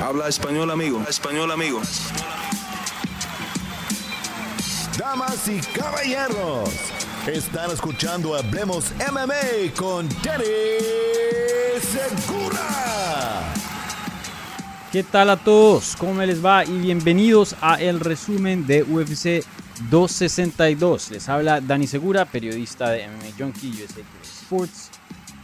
Habla español, amigo. Español, amigo. Damas y caballeros, están escuchando Hablemos MMA con Danny Segura. ¿Qué tal a todos? ¿Cómo les va? Y bienvenidos a el resumen de UFC 262. Les habla Dani Segura, periodista de MMA Junkie USA Sports.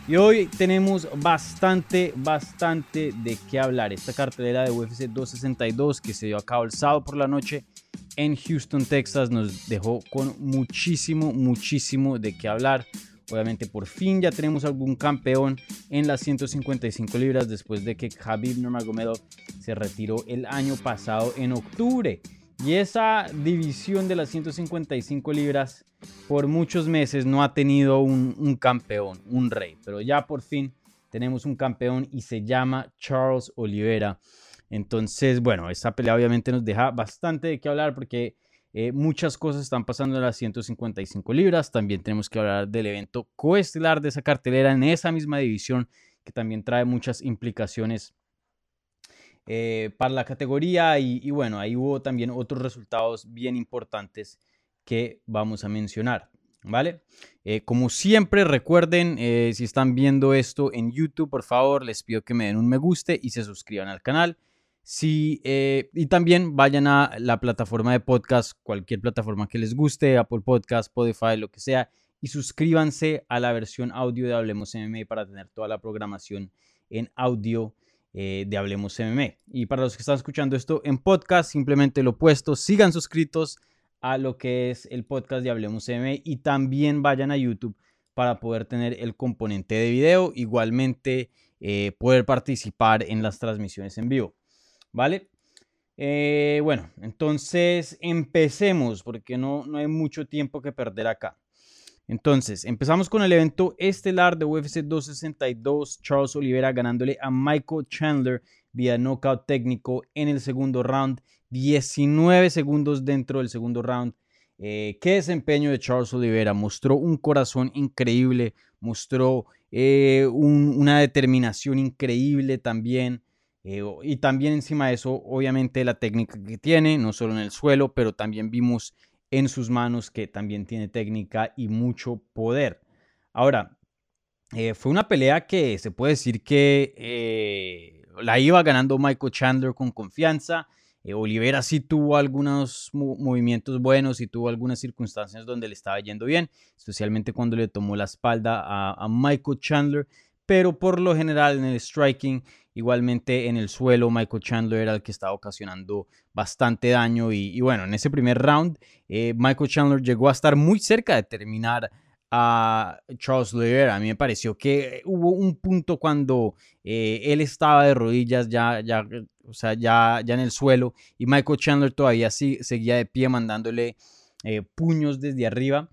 Y hoy tenemos bastante, bastante de qué hablar. Esta cartelera de UFC 262 que se dio a cabo el sábado por la noche en Houston, Texas, nos dejó con muchísimo, muchísimo de qué hablar. Obviamente por fin ya tenemos algún campeón en las 155 libras después de que Khabib Nurmagomedov se retiró el año pasado en octubre. Y esa división de las 155 libras por muchos meses no ha tenido un, campeón, un rey, pero ya por fin tenemos un campeón y se llama Charles Oliveira. Entonces, bueno, esta pelea obviamente nos deja bastante de qué hablar porque eh, muchas cosas están pasando en las 155 libras. También tenemos que hablar del evento coestelar de esa cartelera en esa misma división que también trae muchas implicaciones eh, para la categoría y, bueno, ahí hubo también otros resultados bien importantes que vamos a mencionar. ¿Vale? Eh, como siempre, recuerden, eh, si están viendo esto en YouTube, por favor, les pido que me den un me guste y se suscriban al canal. Si, y también vayan a la plataforma de podcast, cualquier plataforma que les guste, Apple Podcast, Spotify, lo que sea, y suscríbanse a la versión audio de Hablemos MMA para tener toda la programación en audio eh, de Hablemos MMA. Y para los que están escuchando esto en podcast, simplemente lo opuesto, sigan suscritos a lo que es el podcast de Hablemos MMA y también vayan a YouTube para poder tener el componente de video, igualmente eh, poder participar en las transmisiones en vivo. ¿Vale? Eh, bueno, entonces empecemos porque no, no hay mucho tiempo que perder acá. Entonces, empezamos con el evento estelar de UFC 262, Charles Oliveira ganándole a Michael Chandler vía knockout técnico en el segundo round, 19 segundos dentro del segundo round. Eh, qué desempeño de Charles Oliveira, mostró un corazón increíble, mostró eh, una determinación increíble también. Eh, y también encima de eso, obviamente la técnica que tiene, no solo en el suelo, pero también vimos en sus manos, que también tiene técnica y mucho poder. Ahora, eh, fue una pelea que se puede decir que eh, la iba ganando Michael Chandler con confianza. Eh, Olivera sí tuvo algunos movimientos buenos y tuvo algunas circunstancias donde le estaba yendo bien, especialmente cuando le tomó la espalda a Michael Chandler, pero por lo general en el striking Igualmente en el suelo, Michael Chandler era el que estaba ocasionando bastante daño. Y, bueno, en ese primer round, eh, Michael Chandler llegó a estar muy cerca de terminar a Charles Oliveira. A mí me pareció que hubo un punto cuando eh, él estaba de rodillas ya, ya, o sea, ya, ya en el suelo y Michael Chandler todavía sí, seguía de pie mandándole eh, puños desde arriba.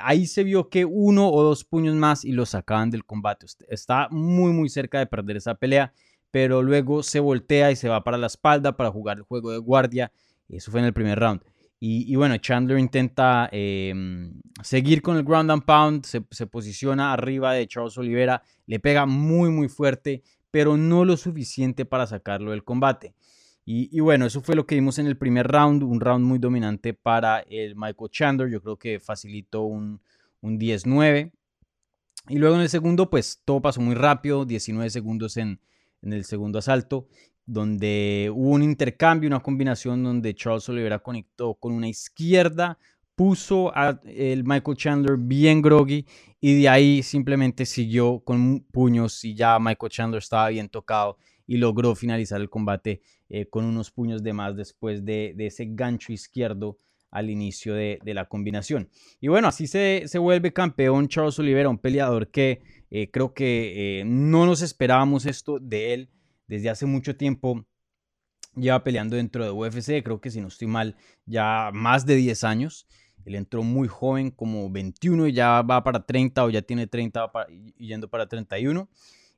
ahí se vio que uno o dos puños más y lo sacaban del combate. Está muy, muy cerca de perder esa pelea pero luego se voltea y se va para la espalda para jugar el juego de guardia. Eso fue en el primer round. Y, bueno, Chandler intenta em, seguir con el ground and pound, se, posiciona arriba de Charles Oliveira, le pega muy muy fuerte, pero no lo suficiente para sacarlo del combate. Y, bueno, eso fue lo que vimos en el primer round, un round muy dominante para el Michael Chandler, yo creo que facilitó un, un 10-9. Y luego en el segundo, pues todo pasó muy rápido, 19 segundos en, en el segundo asalto, donde hubo un intercambio, una combinación donde Charles Oliveira conectó con una izquierda, puso a el Michael Chandler bien groggy y de ahí simplemente siguió con puños y ya Michael Chandler estaba bien tocado y logró finalizar el combate eh, con unos puños de más después de, ese gancho izquierdo al inicio de, la combinación. Y bueno, así se, se, vuelve campeón Charles Oliveira, un peleador que eh, creo que eh, no nos esperábamos esto de él desde hace mucho tiempo. Lleva peleando dentro de UFC, creo que si no estoy mal, ya más de 10 años. Él entró muy joven, como 21, y ya va para 30 o ya tiene 30 y yendo para 31.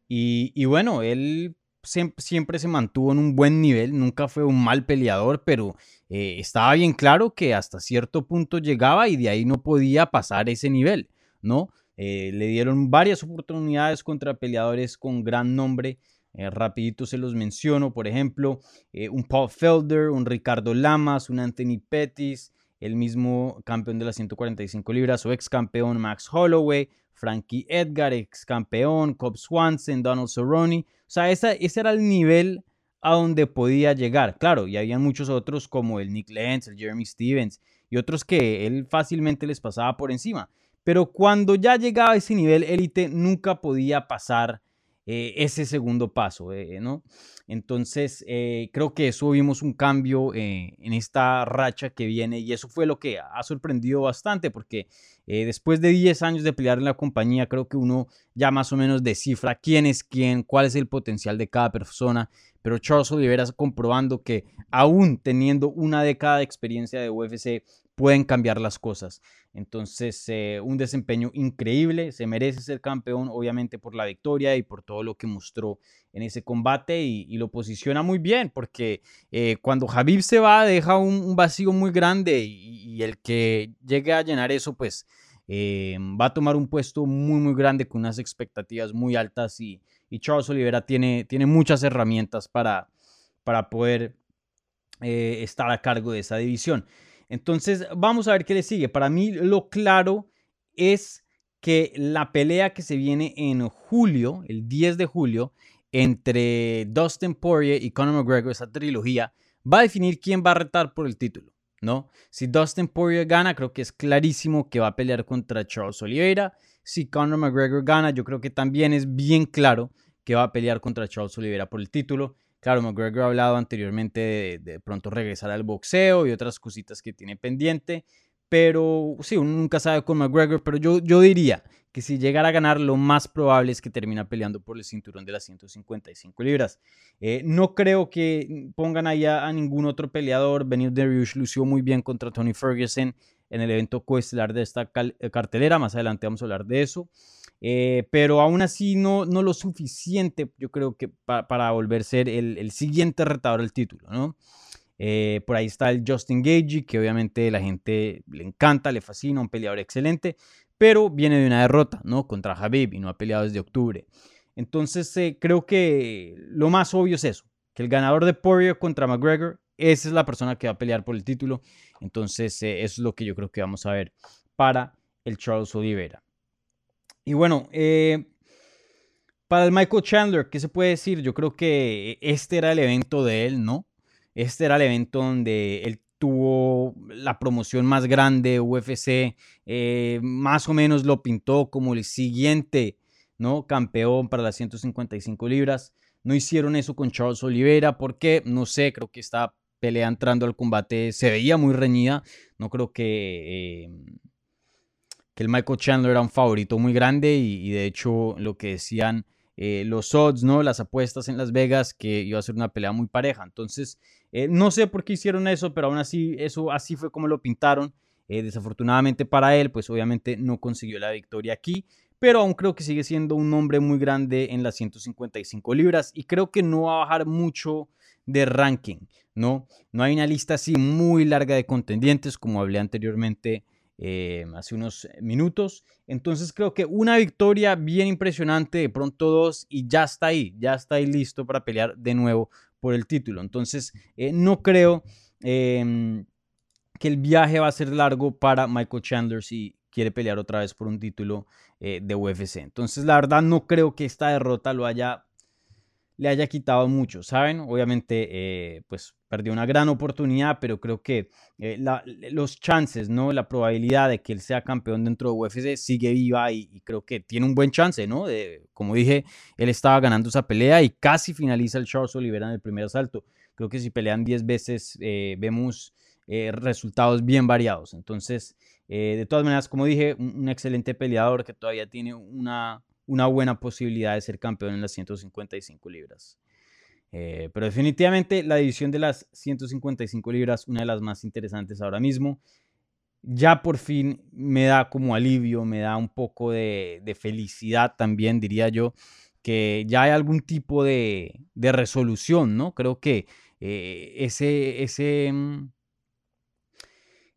Y, y bueno, él siempre, se mantuvo en un buen nivel, nunca fue un mal peleador, pero eh, estaba bien claro que hasta cierto punto llegaba y de ahí no podía pasar ese nivel, ¿no? Eh, le dieron varias oportunidades contra peleadores con gran nombre Eh, rapidito se los menciono, por ejemplo, eh, un Paul Felder, un Ricardo Lamas, un Anthony Pettis, el mismo campeón de las 145 libras o ex campeón Max Holloway, Frankie Edgar, ex campeón, Cobb Swanson, Donald Cerrone. O sea, ese era el nivel a donde podía llegar. Claro, y había muchos otros como el Nick Lenz, el Jeremy Stevens y otros que él fácilmente les pasaba por encima. Pero cuando ya llegaba a ese nivel élite, nunca podía pasar eh, ese segundo paso, eh, ¿no? Entonces, eh, creo que eso vimos un cambio en esta racha que viene y eso fue lo que ha sorprendido bastante porque después de 10 años de pelear en la compañía, creo que uno ya más o menos descifra quién es quién, cuál es el potencial de cada persona, pero Charles Oliveira comprobando que aún teniendo una década de experiencia de UFC, pueden cambiar las cosas. Entonces, eh, un desempeño increíble, se merece ser campeón, obviamente por la victoria y por todo lo que mostró en ese combate y, lo posiciona muy bien, porque eh, cuando Javib se va, deja un, vacío muy grande y, el que llegue a llenar eso, pues eh, va a tomar un puesto muy, muy grande con unas expectativas muy altas y, Charles Oliveira tiene, tiene muchas herramientas para, para poder estar a cargo de esa división. Entonces, vamos a ver qué le sigue. Para mí, lo claro es que la pelea que se viene en julio, el 10 de julio, entre Dustin Poirier y Conor McGregor, esa trilogía, va a definir quién va a retar por el título, ¿no? Si Dustin Poirier gana, creo que es clarísimo que va a pelear contra Charles Oliveira. Si Conor McGregor gana, yo creo que también es bien claro que va a pelear contra Charles Oliveira por el título. Claro, McGregor ha hablado anteriormente de, pronto regresar al boxeo y otras cositas que tiene pendiente, pero sí, uno nunca sabe con McGregor, pero yo, yo diría que si llegara a ganar, lo más probable es que termina peleando por el cinturón de las 155 libras. Eh, no creo que pongan allá a ningún otro peleador. Benil Dariush lució muy bien contra Tony Ferguson en el evento coestelar de esta eh, cartelera. Más adelante vamos a hablar de eso. Eh, pero aún así no, no lo suficiente, yo creo que para volver a ser el, siguiente retador del título, ¿no? Eh, por ahí está el Justin Gage, que obviamente la gente le encanta, le fascina, un peleador excelente, pero viene de una derrota, ¿no? Contra Habib y no ha peleado desde octubre. Entonces eh, creo que lo más obvio es eso, que el ganador de Poirier contra McGregor, esa es la persona que va a pelear por el título. Entonces eso es lo que yo creo que vamos a ver para el Charles Oliveira. Y bueno, eh, para el Michael Chandler, ¿qué se puede decir? Yo creo que este era el evento de él, ¿no? Este era el evento donde él tuvo la promoción más grande, UFC, eh, más o menos lo pintó como el siguiente, ¿no? Campeón para las 155 libras. No hicieron eso con Charles Oliveira porque, no sé, creo que esta pelea entrando al combate se veía muy reñida. No creo que... Eh, que el Michael Chandler era un favorito muy grande y, de hecho lo que decían eh, los odds, ¿no? Las apuestas en Las Vegas, que iba a ser una pelea muy pareja. Entonces, eh, no sé por qué hicieron eso, pero aún así, eso así fue como lo pintaron. Eh, desafortunadamente para él, pues obviamente no consiguió la victoria aquí, pero aún creo que sigue siendo un nombre muy grande en las 155 libras y creo que no va a bajar mucho de ranking, ¿no? No hay una lista así muy larga de contendientes, como hablé anteriormente eh, hace unos minutos. Entonces creo que una victoria bien impresionante, de pronto dos y ya está ahí, ya está ahí listo para pelear de nuevo por el título. Entonces eh, no creo em, que el viaje va a ser largo para Michael Chandler si quiere pelear otra vez por un título eh, de UFC. Entonces la verdad no creo que esta derrota lo haya le haya quitado mucho, ¿saben? Obviamente, eh, pues perdió una gran oportunidad, pero creo que eh, los chances, ¿no? La probabilidad de que él sea campeón dentro de UFC sigue viva y, creo que tiene un buen chance, ¿no? Como dije, él estaba ganando esa pelea y casi finaliza el Charles Oliveira en el primer asalto. Creo que si pelean 10 veces, eh, vemos resultados bien variados. Entonces, de todas maneras, como dije, un excelente peleador que todavía tiene una una buena posibilidad de ser campeón en las 155 libras. Eh, pero definitivamente la división de las 155 libras, una de las más interesantes ahora mismo. Ya por fin me da como alivio, me da un poco de, felicidad también, diría yo, que ya hay algún tipo de, resolución, ¿no? Creo que eh, ese, ese, mm,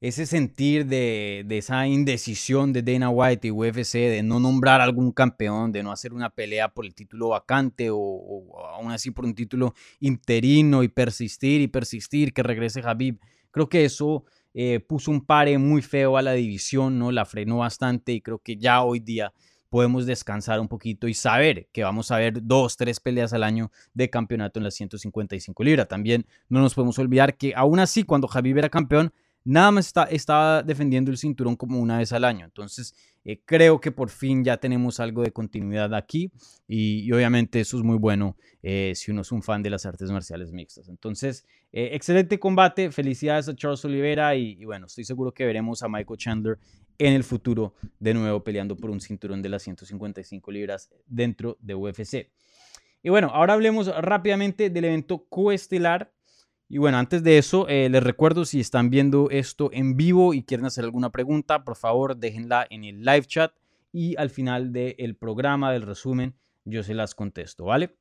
ese sentir de, esa indecisión de Dana White y UFC de no nombrar algún campeón, de no hacer una pelea por el título vacante o, aún así por un título interino y persistir y persistir que regrese Habib. Creo que eso eh, puso un pare muy feo a la división, ¿no? La frenó bastante y creo que ya hoy día podemos descansar un poquito y saber que vamos a ver dos, tres peleas al año de campeonato en las 155 libras. También no nos podemos olvidar que aún así cuando Habib era campeón, nada más está, estaba defendiendo el cinturón como una vez al año. Entonces, eh, creo que por fin ya tenemos algo de continuidad aquí y, obviamente eso es muy bueno eh, si uno es un fan de las artes marciales mixtas. Entonces, eh, excelente combate, felicidades a Charles Oliveira y, bueno, estoy seguro que veremos a Michael Chandler en el futuro de nuevo peleando por un cinturón de las 155 libras dentro de UFC. Y bueno, ahora hablemos rápidamente del evento coestelar y bueno, antes de eso, eh, les recuerdo si están viendo esto en vivo y quieren hacer alguna pregunta, por favor déjenla en el live chat y al final del programa, del resumen, yo se las contesto, ¿vale?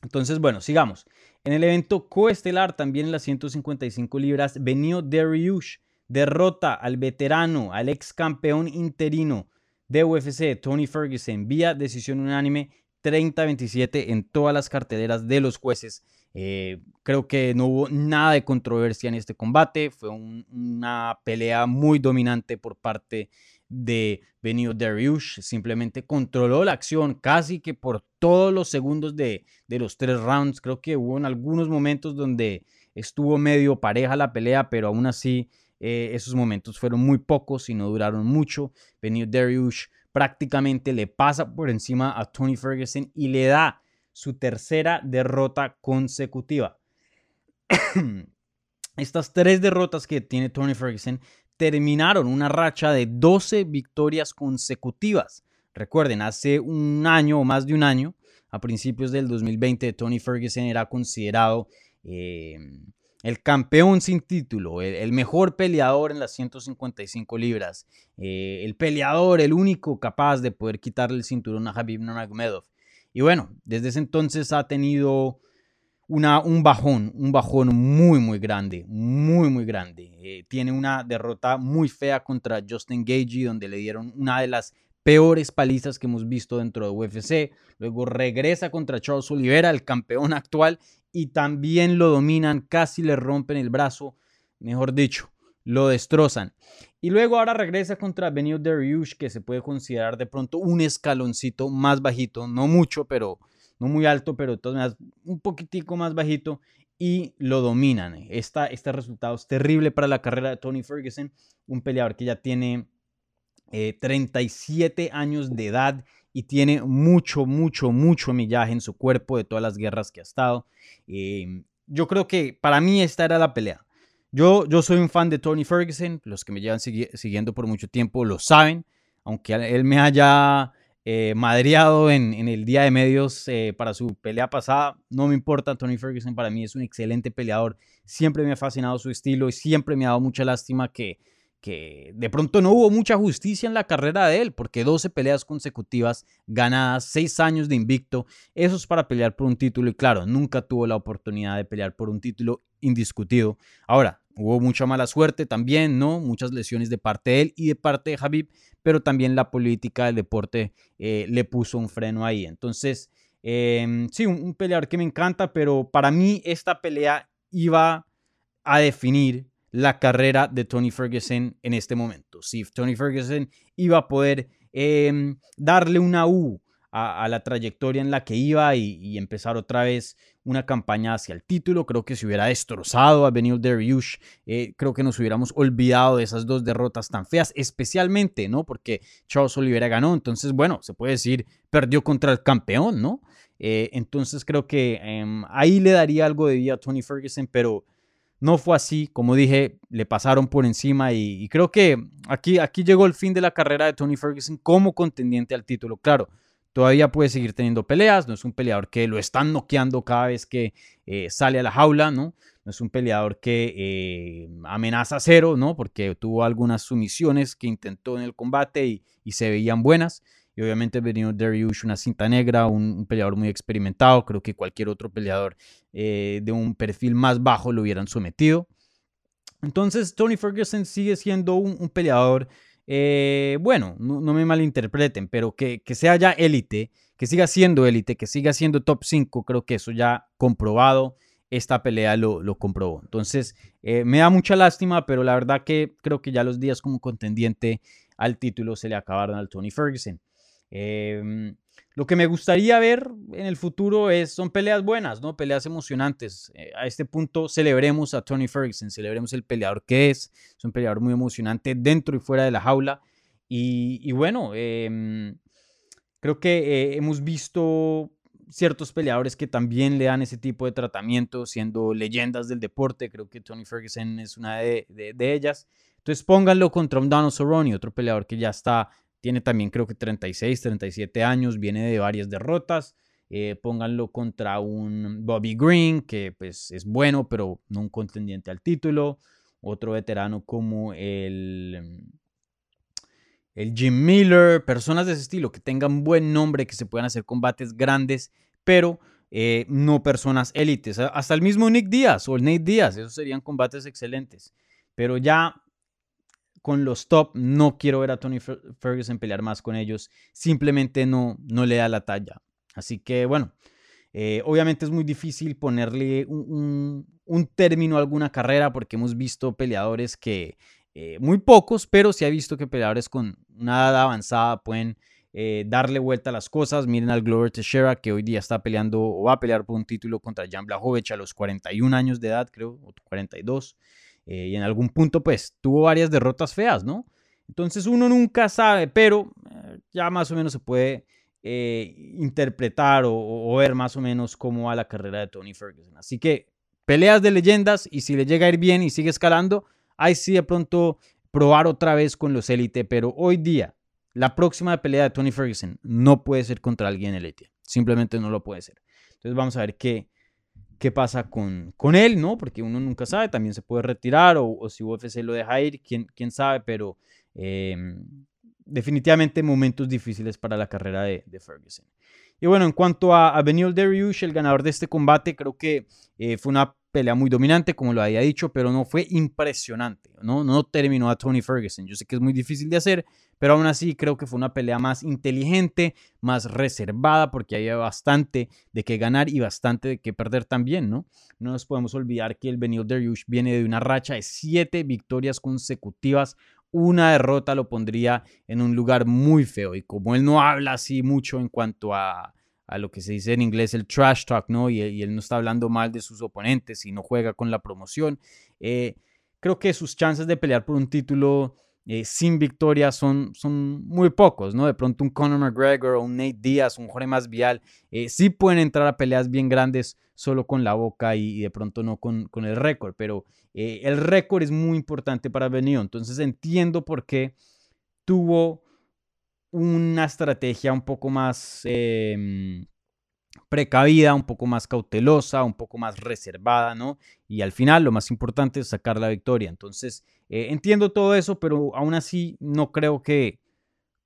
Entonces, bueno, sigamos. En el evento coestelar, también en las 155 libras, Benio Dariush derrota al veterano, al ex campeón interino de UFC, Tony Ferguson, vía decisión unánime 30-27 en todas las carteleras de los jueces eh, creo que no hubo nada de controversia en este combate. Fue una pelea muy dominante por parte de Benio Dariush. Simplemente controló la acción casi que por todos los segundos de, los tres rounds. Creo que hubo en algunos momentos donde estuvo medio pareja la pelea, pero aún así eh, esos momentos fueron muy pocos y no duraron mucho. Benio Dariush prácticamente le pasa por encima a Tony Ferguson y le da su tercera derrota consecutiva. Estas tres derrotas que tiene Tony Ferguson terminaron una racha de 12 victorias consecutivas. Recuerden, hace un año o más de un año, a principios del 2020, Tony Ferguson era considerado eh, el campeón sin título, el, mejor peleador en las 155 libras, eh, el peleador, el único capaz de poder quitarle el cinturón a Habib Nurmagomedov. Y bueno, desde ese entonces ha tenido una, un bajón, un bajón muy, muy grande, muy, muy grande. Eh, tiene una derrota muy fea contra Justin Gagey, donde le dieron una de las peores palizas que hemos visto dentro de UFC. Luego regresa contra Charles Oliveira, el campeón actual, y también lo dominan, casi le rompen el brazo, mejor dicho, lo destrozan. Y luego ahora regresa contra Benio Dariush, que se puede considerar de pronto un escaloncito más bajito, no mucho, pero no muy alto, pero un poquitico más bajito y lo dominan. Esta, este resultado es terrible para la carrera de Tony Ferguson, un peleador que ya tiene 37 eh, años de edad y tiene mucho, mucho, mucho millaje en su cuerpo de todas las guerras que ha estado. Eh, yo creo que para mí esta era la pelea. Yo, yo soy un fan de Tony Ferguson, los que me llevan siguiendo por mucho tiempo lo saben, aunque él me haya eh, madreado en, el día de medios eh, para su pelea pasada, no me importa, Tony Ferguson para mí es un excelente peleador, siempre me ha fascinado su estilo y siempre me ha dado mucha lástima que, que de pronto no hubo mucha justicia en la carrera de él, porque 12 peleas consecutivas ganadas, 6 años de invicto, eso es para pelear por un título y claro, nunca tuvo la oportunidad de pelear por un título indiscutido. Ahora, Hubo mucha mala suerte también, ¿no? Muchas lesiones de parte de él y de parte de Habib, pero también la política del deporte eh, le puso un freno ahí. Entonces, em, sí, un, peleador que me encanta, pero para mí esta pelea iba a definir la carrera de Tony Ferguson en este momento. Si Tony Ferguson iba a poder em, darle una U a, la trayectoria en la que iba y, empezar otra vez una campaña hacia el título. Creo que se hubiera destrozado a Benil Dariush. Eh, creo que nos hubiéramos olvidado de esas dos derrotas tan feas, especialmente, ¿no? Porque Charles Oliveira ganó. Entonces, bueno, se puede decir, perdió contra el campeón, ¿no? Eh, entonces creo que em, ahí le daría algo de vida a Tony Ferguson, pero no fue así. Como dije, le pasaron por encima y, y creo que aquí, aquí llegó el fin de la carrera de Tony Ferguson como contendiente al título. Claro, todavía puede seguir teniendo peleas, no es un peleador que lo están noqueando cada vez que eh, sale a la jaula, ¿no? No es un peleador que eh, amenaza cero, ¿no? Porque tuvo algunas sumisiones que intentó en el combate y, se veían buenas. Y obviamente venido Dariush, una cinta negra, un, peleador muy experimentado. Creo que cualquier otro peleador eh, de un perfil más bajo lo hubieran sometido. Entonces, Tony Ferguson sigue siendo un, peleador, eh, bueno, no, me malinterpreten, pero que, sea ya élite, que siga siendo élite, que siga siendo top 5, creo que eso ya comprobado, esta pelea lo, lo comprobó. Entonces, eh, me da mucha lástima, pero la verdad que creo que ya los días como contendiente al título se le acabaron al Tony Ferguson. Em, lo que me gustaría ver en el futuro es, son peleas buenas, ¿no? Peleas emocionantes. Eh, a este punto celebremos a Tony Ferguson, celebremos el peleador que es. Es un peleador muy emocionante dentro y fuera de la jaula. Y, bueno, em, creo que eh, hemos visto ciertos peleadores que también le dan ese tipo de tratamiento, siendo leyendas del deporte. Creo que Tony Ferguson es una de, de ellas. Entonces pónganlo contra un Donald Cerrone, otro peleador que ya está tiene también creo que 36, 37 años, viene de varias derrotas. Eh, pónganlo contra un Bobby Green, que pues es bueno, pero no un contendiente al título. Otro veterano como el, el Jim Miller, personas de ese estilo, que tengan buen nombre, que se puedan hacer combates grandes, pero eh, no personas élites. Hasta el mismo Nick Díaz o el Nate Díaz, esos serían combates excelentes. Pero ya con los top. No quiero ver a Tony Ferguson pelear más con ellos. Simplemente no, no le da la talla. Así que bueno, eh, obviamente es muy difícil ponerle un, término a alguna carrera porque hemos visto peleadores que, eh, muy pocos, pero sí ha visto que peleadores con una edad avanzada pueden eh, darle vuelta a las cosas. Miren al Glover Teixeira que hoy día está peleando o va a pelear por un título contra Jan Blachowicz a los 41 años de edad, creo, o 42. Eh, y en algún punto pues tuvo varias derrotas feas, ¿no? Entonces uno nunca sabe, pero eh, ya más o menos se puede eh, interpretar o, ver más o menos cómo va la carrera de Tony Ferguson. Así que peleas de leyendas y si le llega a ir bien y sigue escalando, ahí sí de pronto probar otra vez con los élite, pero hoy día la próxima pelea de Tony Ferguson no puede ser contra alguien élite, simplemente no lo puede ser. Entonces vamos a ver qué, qué pasa con, con él, ¿no? Porque uno nunca sabe, también se puede retirar o, si UFC lo deja ir, quién, quién sabe, pero em, definitivamente momentos difíciles para la carrera de, Ferguson. Y bueno, en cuanto a, a Benil Dariush, el ganador de este combate, creo que eh, fue una pelea muy dominante, como lo había dicho, pero no fue impresionante, ¿no? No terminó a Tony Ferguson. Yo sé que es muy difícil de hacer, pero aún así creo que fue una pelea más inteligente, más reservada, porque había bastante de qué ganar y bastante de qué perder también, ¿no? No nos podemos olvidar que el Benil Dariush viene de una racha de siete victorias consecutivas, una derrota lo pondría en un lugar muy feo. Y como él no habla así mucho en cuanto a, a lo que se dice en inglés el trash talk, ¿no? Y, él no está hablando mal de sus oponentes y no juega con la promoción. Eh, creo que sus chances de pelear por un título eh, sin victoria son, son muy pocos, ¿no? De pronto un Conor McGregor o un Nate Diaz, un Jorge Masvidal, eh, sí pueden entrar a peleas bien grandes solo con la boca y, de pronto no con, con el récord, pero el récord es muy importante para Benio, entonces entiendo por qué tuvo una estrategia un poco más em, precavida, un poco más cautelosa, un poco más reservada, ¿no? Y al final lo más importante es sacar la victoria. Entonces, eh, entiendo todo eso, pero aún así no creo que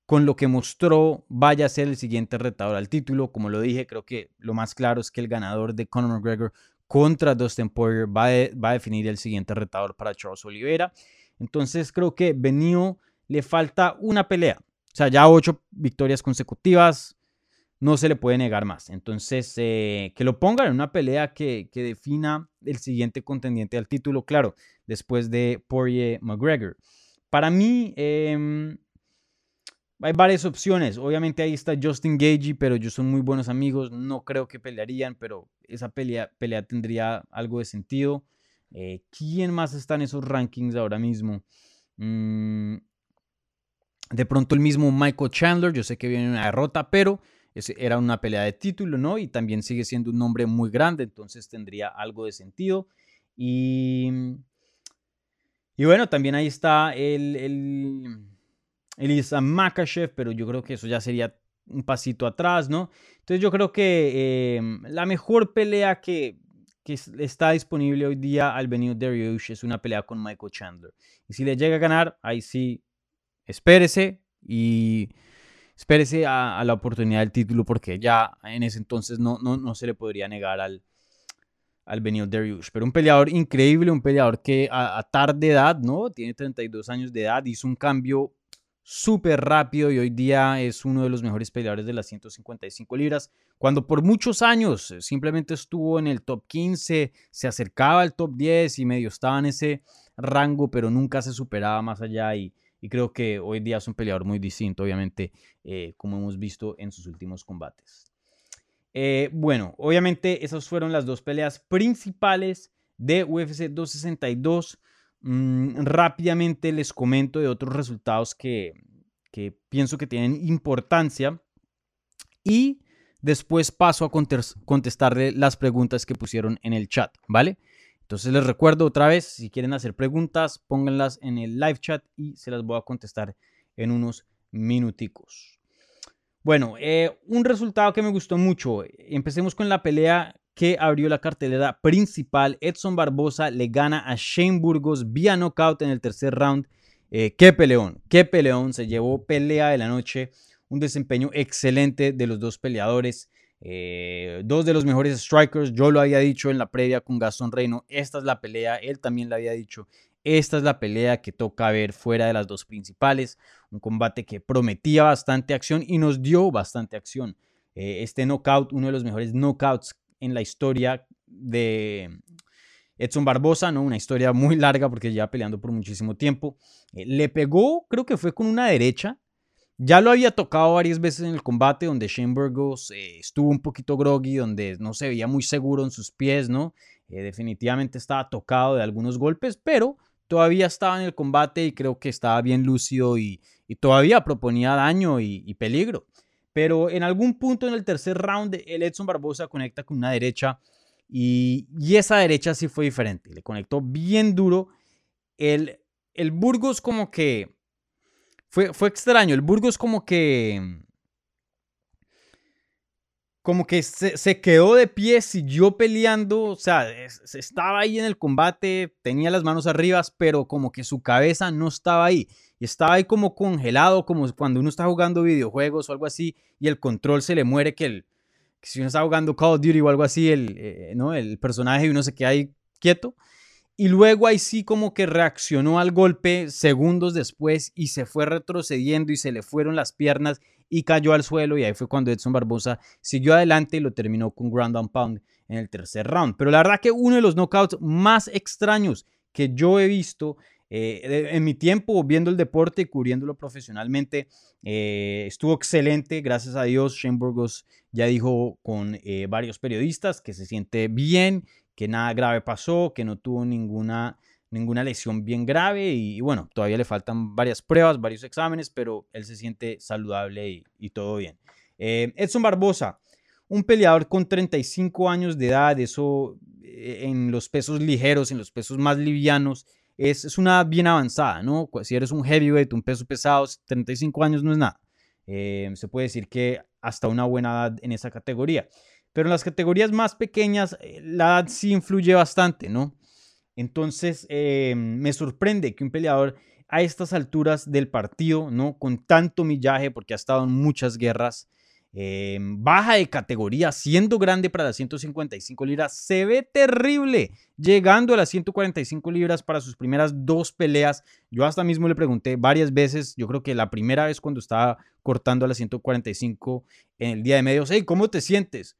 con lo que mostró vaya a ser el siguiente retador al título. Como lo dije, creo que lo más claro es que el ganador de Conor McGregor contra Dustin Poirier va, va a definir el siguiente retador para Charles Oliveira. Entonces creo que Benio le falta una pelea. O sea, ya ocho victorias consecutivas, no se le puede negar más. Entonces, eh, que lo pongan en una pelea que, defina el siguiente contendiente al título, claro, después de Poirier McGregor. Para mí, em, hay varias opciones. Obviamente ahí está Justin Gagey, pero ellos son muy buenos amigos. No creo que pelearían, pero esa pelea, pelea tendría algo de sentido. Eh, ¿Quién más está en esos rankings ahora mismo? Mm, de pronto el mismo Michael Chandler, yo sé que viene una derrota, pero era una pelea de título, ¿no? Y también sigue siendo un nombre muy grande, entonces tendría algo de sentido. Y, y bueno, también ahí está el, el Makachev, pero yo creo que eso ya sería un pasito atrás, ¿no? Entonces yo creo que em, la mejor pelea que, que, está disponible hoy día al venido Dariush es una pelea con Michael Chandler. Y si le llega a ganar, ahí sí espérese y espérese a, la oportunidad del título porque ya en ese entonces no, no, no se le podría negar al, al Benil Dariush. Pero un peleador increíble, un peleador que a, a tarde edad, ¿no? Tiene 32 años de edad, hizo un cambio súper rápido y hoy día es uno de los mejores peleadores de las 155 libras. Cuando por muchos años simplemente estuvo en el top 15, se acercaba al top 10 y medio estaba en ese rango, pero nunca se superaba más allá y, creo que hoy día es un peleador muy distinto, obviamente, eh, como hemos visto en sus últimos combates. Eh, bueno, obviamente esas fueron las dos peleas principales de UFC 262. Mm, rápidamente les comento de otros resultados que, pienso que tienen importancia y después paso a contestarle las preguntas que pusieron en el chat, ¿vale? Entonces les recuerdo otra vez, si quieren hacer preguntas, pónganlas en el live chat y se las voy a contestar en unos minuticos. Bueno, eh, un resultado que me gustó mucho. Empecemos con la pelea que abrió la cartelera principal. Edson Barbosa le gana a Shane Burgos vía knockout en el tercer round. Eh, qué peleón, qué peleón. Se llevó pelea de la noche. Un desempeño excelente de los dos peleadores. Eh, dos de los mejores strikers. Yo lo había dicho en la previa con Gastón Reino. Esta es la pelea. Él también lo había dicho. Esta es la pelea que toca ver fuera de las dos principales. Un combate que prometía bastante acción y nos dio bastante acción. Eh, este knockout, uno de los mejores knockouts en la historia de Edson Barbosa, ¿no? Una historia muy larga porque lleva peleando por muchísimo tiempo. Eh, le pegó, creo que fue con una derecha. Ya lo había tocado varias veces en el combate donde Shane Burgos eh, estuvo un poquito groggy, donde no se veía muy seguro en sus pies, ¿no? Eh, definitivamente estaba tocado de algunos golpes, pero todavía estaba en el combate y creo que estaba bien lúcido y, todavía proponía daño y peligro pero en algún punto en el tercer round el Edson Barbosa conecta con una derecha y, esa derecha sí fue diferente, le conectó bien duro. El, el Burgos como que fue, fue extraño, el Burgos como que como que se, se, quedó de pie, siguió peleando, o sea, estaba ahí en el combate, tenía las manos arriba, pero como que su cabeza no estaba ahí y estaba ahí como congelado, como cuando uno está jugando videojuegos o algo así y el control se le muere, que, el, si uno está jugando Call of Duty o algo así, el, eh, ¿no? el personaje y uno se queda ahí quieto. Y luego ahí sí como que reaccionó al golpe segundos después y se fue retrocediendo y se le fueron las piernas y cayó al suelo y ahí fue cuando Edson Barbosa siguió adelante y lo terminó con ground and pound en el tercer round. Pero la verdad que uno de los knockouts más extraños que yo he visto eh, en mi tiempo viendo el deporte y cubriéndolo profesionalmente, eh, estuvo excelente, gracias a Dios. Shane Burgos ya dijo con eh, varios periodistas que se siente bien, que nada grave pasó, que no tuvo ninguna, ninguna lesión bien grave y, bueno, todavía le faltan varias pruebas, varios exámenes, pero él se siente saludable y, todo bien. Edson Barbosa, un peleador con 35 años de edad, eso en los pesos ligeros, en los pesos más livianos, es, una bien avanzada, ¿no? Si eres un heavyweight, un peso pesado, 35 años no es nada. Eh, se puede decir que hasta una buena edad en esa categoría. Pero en las categorías más pequeñas, eh, la edad sí influye bastante, ¿no? Entonces, eh, me sorprende que un peleador a estas alturas del partido, ¿no? Con tanto millaje, porque ha estado en muchas guerras, Em, baja de categoría, siendo grande para las 155 libras, se ve terrible, llegando a las 145 libras para sus primeras dos peleas. Yo hasta mismo le pregunté varias veces, yo creo que la primera vez cuando estaba cortando a las 145 en el día de medios, hey, ¿cómo te sientes?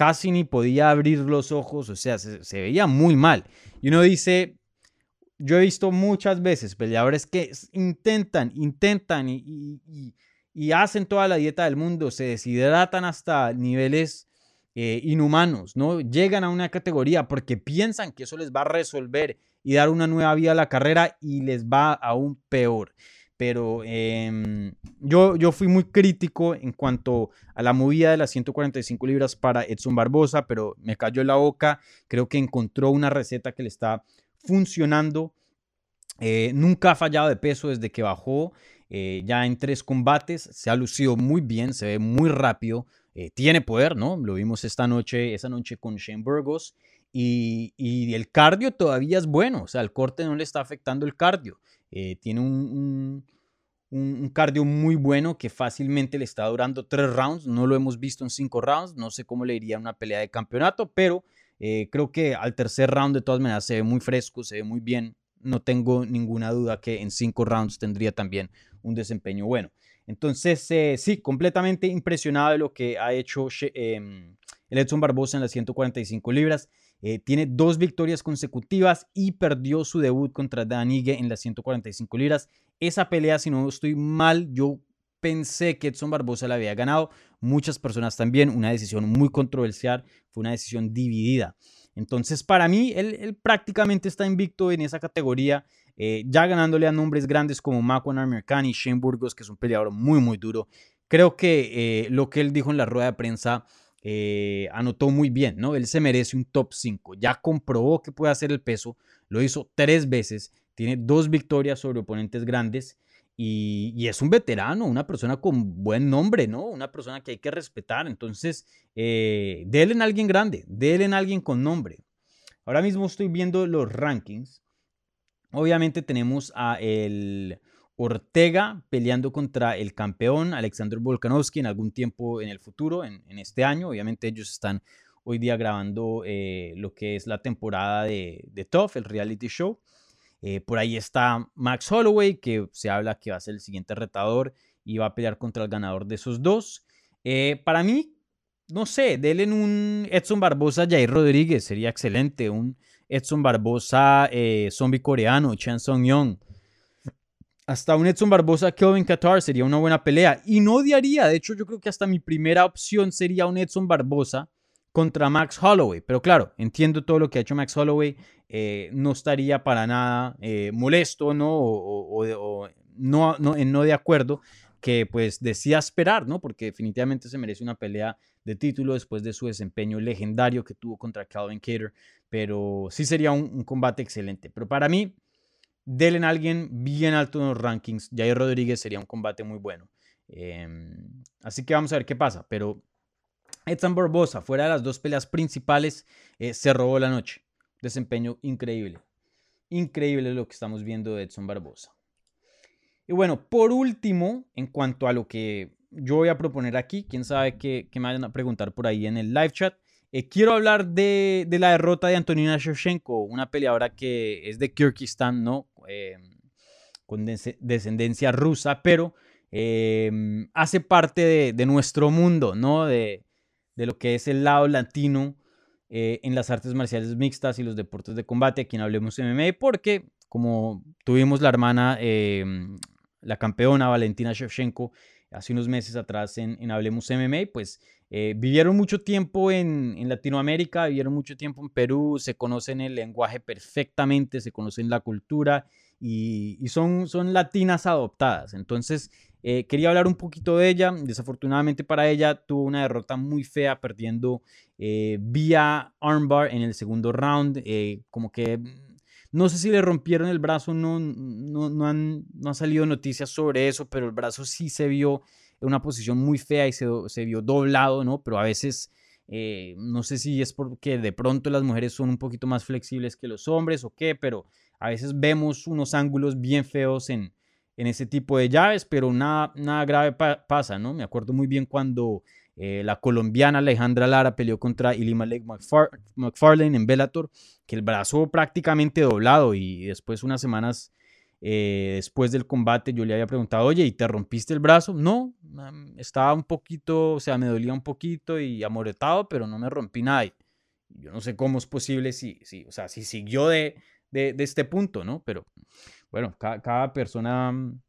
Casi ni podía abrir los ojos, o sea, se, veía muy mal. Y uno dice, yo he visto muchas veces peleadores que intentan, intentan y hacen toda la dieta del mundo, se deshidratan hasta niveles eh, inhumanos, ¿no? Llegan a una categoría porque piensan que eso les va a resolver y dar una nueva vida a la carrera y les va aún peor. Pero em, yo, yo fui muy crítico en cuanto a la movida de las 145 libras para Edson Barbosa, pero me cayó la boca. Creo que encontró una receta que le está funcionando. Eh, nunca ha fallado de peso desde que bajó. Eh, ya en tres combates se ha lucido muy bien, se ve muy rápido, eh, tiene poder, ¿no? Lo vimos esta noche, esa noche con Shane Burgos. Y, el cardio todavía es bueno, o sea, el corte no le está afectando el cardio. Eh, tiene un, un, cardio muy bueno que fácilmente le está durando tres rounds. No lo hemos visto en cinco rounds. No sé cómo le iría una pelea de campeonato, pero Eh, creo que al tercer round de todas maneras se ve muy fresco, se ve muy bien. No tengo ninguna duda que en cinco rounds tendría también un desempeño bueno. Entonces, eh, sí, completamente impresionado de lo que ha hecho em, el Edson Barbosa en las 145 libras. Eh, tiene dos victorias consecutivas y perdió su debut contra Danigue en las 145 libras. Esa pelea, si no estoy mal, yo pensé que Edson Barbosa la había ganado. Muchas personas también. Una decisión muy controversial. Fue una decisión dividida. Entonces, para mí, él, prácticamente está invicto en esa categoría, eh, ya ganándole a nombres grandes como Makwan Americani Shane Burgos, que es un peleador muy, muy duro. Creo que eh, lo que él dijo en la rueda de prensa eh, anotó muy bien, ¿no? Él se merece un top 5. Ya comprobó que puede hacer el peso, lo hizo tres veces, tiene dos victorias sobre oponentes grandes y, es un veterano, una persona con buen nombre, ¿no? Una persona que hay que respetar. Entonces, eh, déle en alguien grande, déle en alguien con nombre. Ahora mismo estoy viendo los rankings. Obviamente tenemos a el Ortega peleando contra el campeón Alexander Volkanovski en algún tiempo en el futuro, en, este año. Obviamente ellos están hoy día grabando eh, lo que es la temporada de, Tough, el reality show. Eh, por ahí está Max Holloway, que se habla que va a ser el siguiente retador y va a pelear contra el ganador de esos dos. Eh, para mí, no sé, denle un Edson Barbosa Jair Rodríguez, sería excelente. Un Edson Barbosa zombie coreano, Chan Song Young hasta un Edson Barbosa Kelvin Qatar sería una buena pelea. Y no odiaría, de hecho yo creo que hasta mi primera opción sería un Edson Barbosa contra Max Holloway. Pero claro, entiendo todo lo que ha hecho Max Holloway. Eh, no estaría para nada eh, molesto, ¿no? O, no, no, no de acuerdo que pues decía esperar, ¿no? Porque definitivamente se merece una pelea de título después de su desempeño legendario que tuvo contra Calvin Cater. Pero sí sería un combate excelente. Pero para mí, Delen a alguien bien alto en los rankings. Jair Rodríguez sería un combate muy bueno. Em, así que vamos a ver qué pasa. Pero Edson Barbosa, fuera de las dos peleas principales, eh, se robó la noche. Desempeño increíble. Increíble lo que estamos viendo de Edson Barbosa. Y bueno, por último, en cuanto a lo que yo voy a proponer aquí, quién sabe qué, qué me vayan a preguntar por ahí en el live chat. Eh, quiero hablar de, la derrota de Antonina Shevchenko, una peleadora que es de Kirguistán, ¿no? Eh, con descendencia rusa, pero eh, hace parte de, nuestro mundo, ¿no? De, lo que es el lado latino en las artes marciales mixtas y los deportes de combate, a quien hablemos MMA, porque como tuvimos la hermana, la campeona Valentina Shevchenko, hace unos meses atrás en, en Hablemos MMA, pues eh, vivieron mucho tiempo en, Latinoamérica, vivieron mucho tiempo en Perú, se conocen el lenguaje perfectamente, se conocen la cultura y, son, son latinas adoptadas. Entonces, eh, quería hablar un poquito de ella. Desafortunadamente para ella tuvo una derrota muy fea, perdiendo eh, vía armbar en el segundo round. como que no sé si le rompieron el brazo, no, no, no, han, no salido noticias sobre eso, pero el brazo sí se vio en una posición muy fea y se, se vio doblado, ¿no? Pero a veces, eh, no sé si es porque de pronto las mujeres son un poquito más flexibles que los hombres o qué, pero a veces vemos unos ángulos bien feos en, en ese tipo de llaves, pero nada, nada grave pasa, ¿no? Me acuerdo muy bien cuando eh, la colombiana Alejandra Lara peleó contra Ilima Lake McFarlane en Bellator, que el brazo prácticamente doblado y después unas semanas eh, después del combate yo le había preguntado, oye, ¿y te rompiste el brazo? No, estaba un poquito, o sea, me dolía un poquito y amoretado, pero no me rompí nada. yo no sé cómo es posible si, si o sea, si siguió de, de, este punto, ¿no? Pero bueno, cada, persona mm,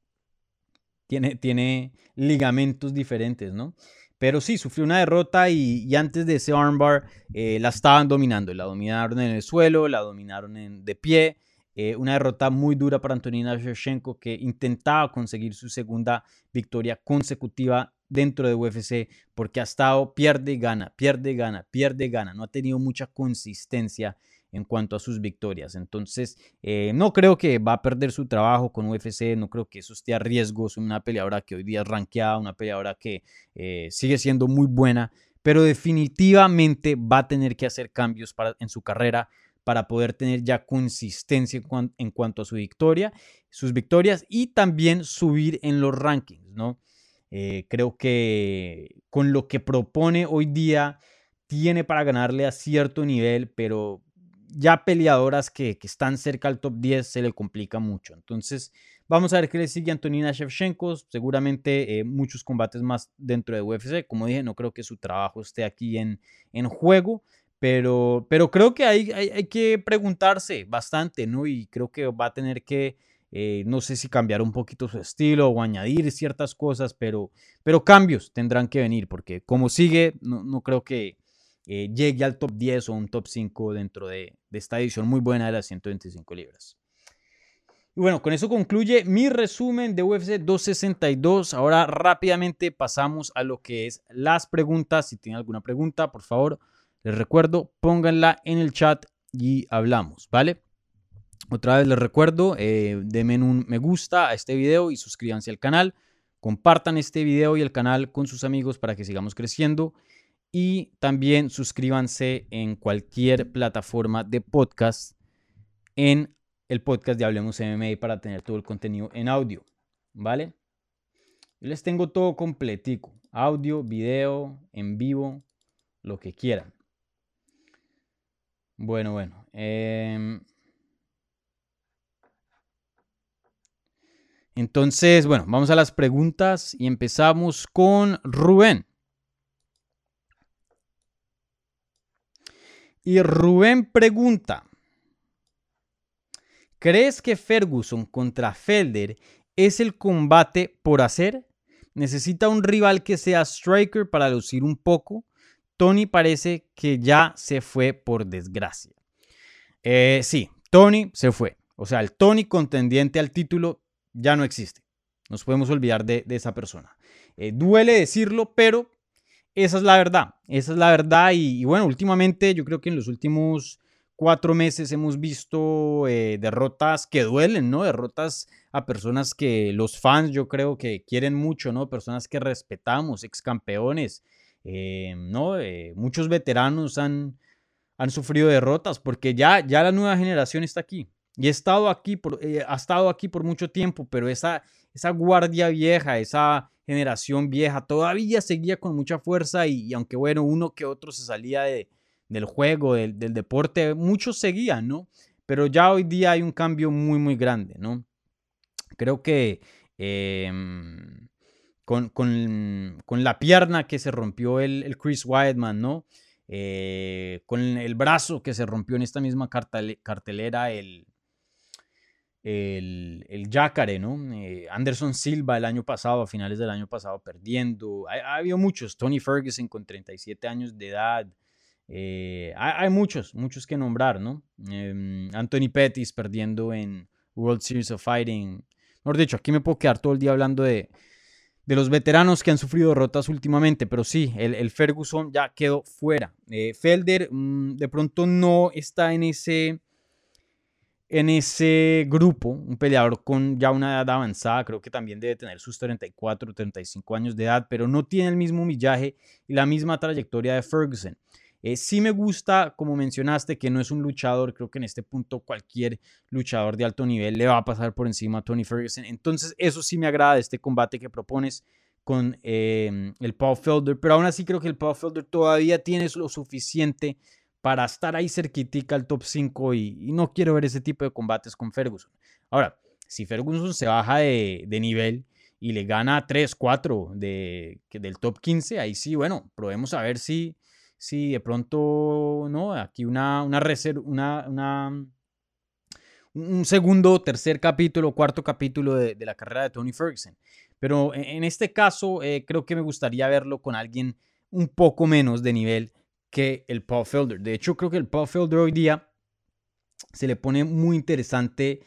tiene, tiene ligamentos diferentes, ¿no? Pero sí, sufrió una derrota y, antes de ese armbar eh, la estaban dominando. La dominaron en el suelo, la dominaron en, de pie. Eh, una derrota muy dura para Antonina Shevchenko que intentaba conseguir su segunda victoria consecutiva dentro de UFC porque ha estado pierde y gana, pierde y gana, pierde y gana. No ha tenido mucha consistencia en cuanto a sus victorias. Entonces, eh, no creo que va a perder su trabajo con UFC, no creo que eso esté a riesgo. Es una peleadora que hoy día es rankeada, una peleadora que eh, sigue siendo muy buena, pero definitivamente va a tener que hacer cambios para, en su carrera para poder tener ya consistencia en, cuanto a su victoria, sus victorias y también subir en los rankings, ¿no? Eh, creo que con lo que propone hoy día tiene para ganarle a cierto nivel, pero ya peleadoras que, que, están cerca al top 10 se le complica mucho. Entonces, vamos a ver qué le sigue Antonina Shevchenko. Seguramente eh, muchos combates más dentro de UFC. Como dije, no creo que su trabajo esté aquí en, en juego. Pero, pero creo que hay, hay, hay, que preguntarse bastante, ¿no? Y creo que va a tener que, eh, no sé si cambiar un poquito su estilo o añadir ciertas cosas, pero, pero cambios tendrán que venir, porque como sigue, no, no creo que, eh, llegue al top 10 o un top 5 dentro de, esta edición muy buena de las 125 libras. Y bueno, con eso concluye mi resumen de UFC 262. Ahora rápidamente pasamos a lo que es las preguntas. Si tienen alguna pregunta, por favor, les recuerdo, pónganla en el chat y hablamos, ¿vale? Otra vez les recuerdo, eh, denme un me gusta a este video y suscríbanse al canal. Compartan este video y el canal con sus amigos para que sigamos creciendo y también suscríbanse en cualquier plataforma de podcast en el podcast de Hablemos MMA para tener todo el contenido en audio, ¿vale? Yo les tengo todo completico, audio, video, en vivo, lo que quieran. Bueno, bueno. Eh... Entonces, bueno, vamos a las preguntas y empezamos con Rubén. Y Rubén pregunta, ¿crees que Ferguson contra Felder es el combate por hacer? ¿Necesita un rival que sea striker para lucir un poco? Tony parece que ya se fue por desgracia. Eh, sí, Tony se fue. O sea, el Tony contendiente al título ya no existe. Nos podemos olvidar de, esa persona. Eh, duele decirlo, pero esa es la verdad, esa es la verdad y, bueno, últimamente yo creo que en los últimos cuatro meses hemos visto eh, derrotas que duelen, ¿no? Derrotas a personas que los fans yo creo que quieren mucho, ¿no? Personas que respetamos, ex campeones, eh, ¿no? Eh, muchos veteranos han, han sufrido derrotas porque ya, ya la nueva generación está aquí. Y he estado aquí por, ha estado aquí por mucho tiempo, pero esa, esa guardia vieja, esa generación vieja, todavía seguía con mucha fuerza y, aunque bueno, uno que otro se salía de, del juego, del, del, deporte, muchos seguían, ¿no? Pero ya hoy día hay un cambio muy, muy grande, ¿no? Creo que eh, con, con, con, la pierna que se rompió el, el Chris Weidman, ¿no? Eh, con el brazo que se rompió en esta misma cartelera el, el, el ¿no? Eh, Anderson Silva el año pasado, a finales del año pasado, perdiendo. Ha, ha habido muchos. Tony Ferguson con 37 años de edad. Eh, hay, muchos, muchos que nombrar, ¿no? Eh, Anthony Pettis perdiendo en World Series of Fighting. Mejor dicho, aquí me puedo quedar todo el día hablando de, de los veteranos que han sufrido derrotas últimamente, pero sí, el, el Ferguson ya quedó fuera. Eh, Felder mmm, de pronto no está en ese en ese grupo, un peleador con ya una edad avanzada, creo que también debe tener sus 34, 35 años de edad, pero no tiene el mismo millaje y la misma trayectoria de Ferguson. Eh, sí me gusta, como mencionaste, que no es un luchador, creo que en este punto cualquier luchador de alto nivel le va a pasar por encima a Tony Ferguson, entonces eso sí me agrada este combate que propones con eh, el Paul Felder, pero aún así creo que el Paul Felder todavía tiene lo suficiente para estar ahí cerquitica al top 5 y, no quiero ver ese tipo de combates con Ferguson. Ahora, si Ferguson se baja de, nivel y le gana 3, 4 de, del top 15, ahí sí, bueno, probemos a ver si, si de pronto, ¿no? Aquí una, una reserva, una, una, un segundo, tercer capítulo, cuarto capítulo de, la carrera de Tony Ferguson. Pero en, en este caso, eh, creo que me gustaría verlo con alguien un poco menos de nivel que el Paul Felder. De hecho, creo que el Paul Felder hoy día se le pone muy interesante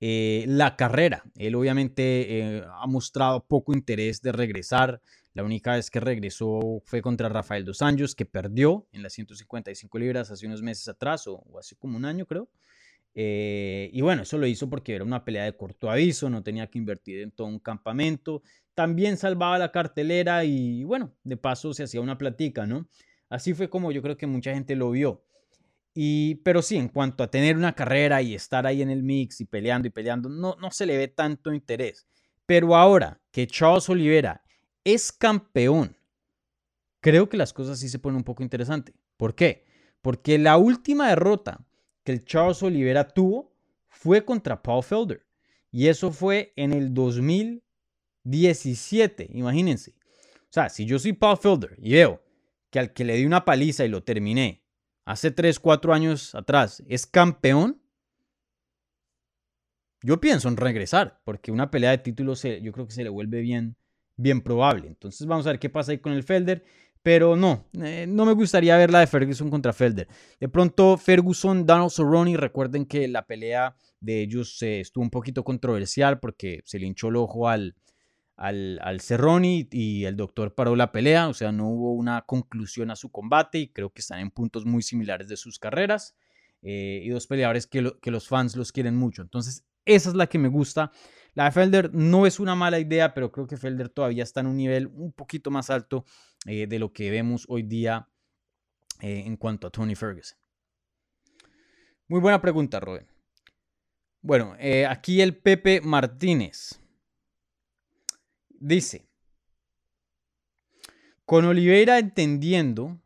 eh, la carrera. Él obviamente eh, ha mostrado poco interés de regresar. La única vez que regresó fue contra Rafael Dos Anjos, que perdió en las 155 libras hace unos meses atrás, o, o hace como un año creo. Eh, y bueno, eso lo hizo porque era una pelea de corto aviso, no tenía que invertir en todo un campamento. También salvaba la cartelera y bueno, de paso se hacía una platica, ¿no? Así fue como yo creo que mucha gente lo vio. Y, pero sí, en cuanto a tener una carrera y estar ahí en el mix y peleando y peleando, no, no se le ve tanto interés. Pero ahora que Charles Oliveira es campeón, creo que las cosas sí se ponen un poco interesantes. ¿Por qué? Porque la última derrota que el Charles Oliveira tuvo fue contra Paul Felder. Y eso fue en el 2017, imagínense. O sea, si yo soy Paul Felder y veo que al que le di una paliza y lo terminé hace 3, 4 años atrás es campeón, yo pienso en regresar, porque una pelea de títulos yo creo que se le vuelve bien, bien probable. Entonces vamos a ver qué pasa ahí con el Felder. Pero no, eh, no me gustaría ver la de Ferguson contra Felder. De pronto, Ferguson, Donald Cerrone, recuerden que la pelea de ellos eh, estuvo un poquito controversial porque se le hinchó el ojo al, al, al Cerrone y el doctor paró la pelea. O sea, no hubo una conclusión a su combate y creo que están en puntos muy similares de sus carreras. Eh, y dos peleadores que, que los fans los quieren mucho. Entonces, esa es la que me gusta. La de Felder no es una mala idea, pero creo que Felder todavía está en un nivel un poquito más alto eh, de lo que vemos hoy día eh, en cuanto a Tony Ferguson. Muy buena pregunta, Robin. Bueno, aquí el Pepe Martínez dice, con Oliveira entendiendo,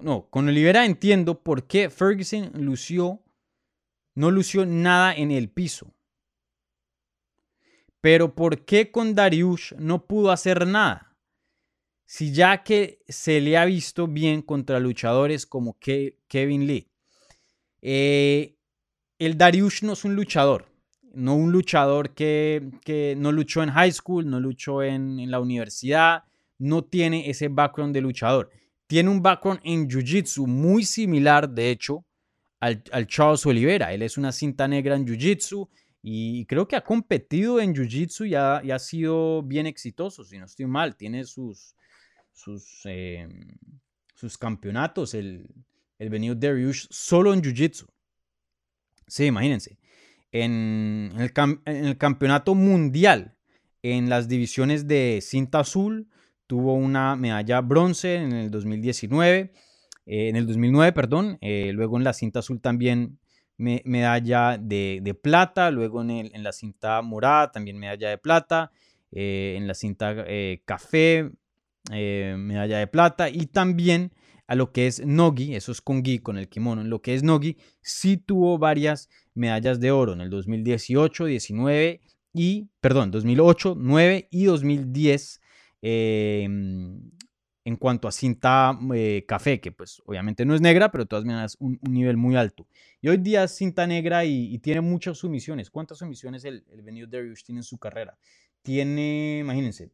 no, con Oliveira entiendo por qué Ferguson lució no lució nada en el piso. Pero ¿por qué con Dariush no pudo hacer nada? Si ya que se le ha visto bien contra luchadores como Kevin Lee. Eh, el Dariush no es un luchador, no un luchador que, no luchó en high school, no luchó en, la universidad, no tiene ese background de luchador. Tiene un background en Jiu-Jitsu muy similar, de hecho, al, Charles Oliveira. Él es una cinta negra en Jiu-Jitsu y creo que ha competido en Jiu-Jitsu y, ha, sido bien exitoso, si no estoy mal. Tiene sus, sus, em, sus campeonatos, el, el venido Dariush, solo en Jiu-Jitsu. Sí, imagínense. En el, campeonato mundial, en las divisiones de cinta azul, tuvo una medalla bronce en el 2019 eh, en el 2009, perdón. Eh, luego en la cinta azul también medalla de, plata. Luego en, la cinta morada también medalla de plata. Eh, en la cinta café, medalla de plata. Y también a lo que es Nogi, eso es con gi, con el kimono. En lo que es Nogi, sí tuvo varias medallas de oro en el 2018, 19 y, perdón, 2008, 9 y 2010 en cuanto a cinta eh, café, que pues obviamente no es negra, pero de todas maneras un, un nivel muy alto. Y hoy día es cinta negra y, tiene muchas sumisiones. ¿Cuántas sumisiones el, el Benio tiene en su carrera? Tiene, imagínense,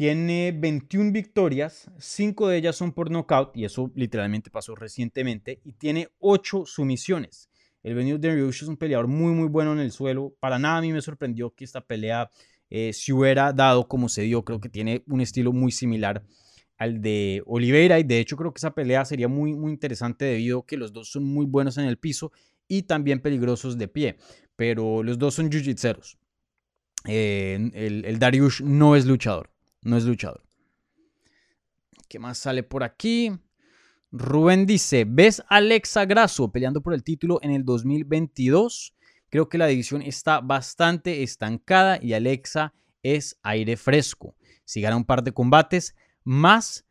tiene 21 victorias, 5 de ellas son por knockout, y eso literalmente pasó recientemente, y tiene 8 sumisiones. El Benio Darius es un peleador muy, muy bueno en el suelo. Para nada a mí me sorprendió que esta pelea eh, si hubiera dado como se dio, creo que tiene un estilo muy similar al de Oliveira y de hecho creo que esa pelea sería muy, muy interesante debido a que los dos son muy buenos en el piso y también peligrosos de pie, pero los dos son jiu-jitseros. Eh, el, el Dariush no es luchador, no es luchador. ¿Qué más sale por aquí? Rubén dice, ¿ves a Alexa Grasso peleando por el título en el 2022? Creo que la división está bastante estancada y Alexa es aire fresco. Si gana un par de combates, más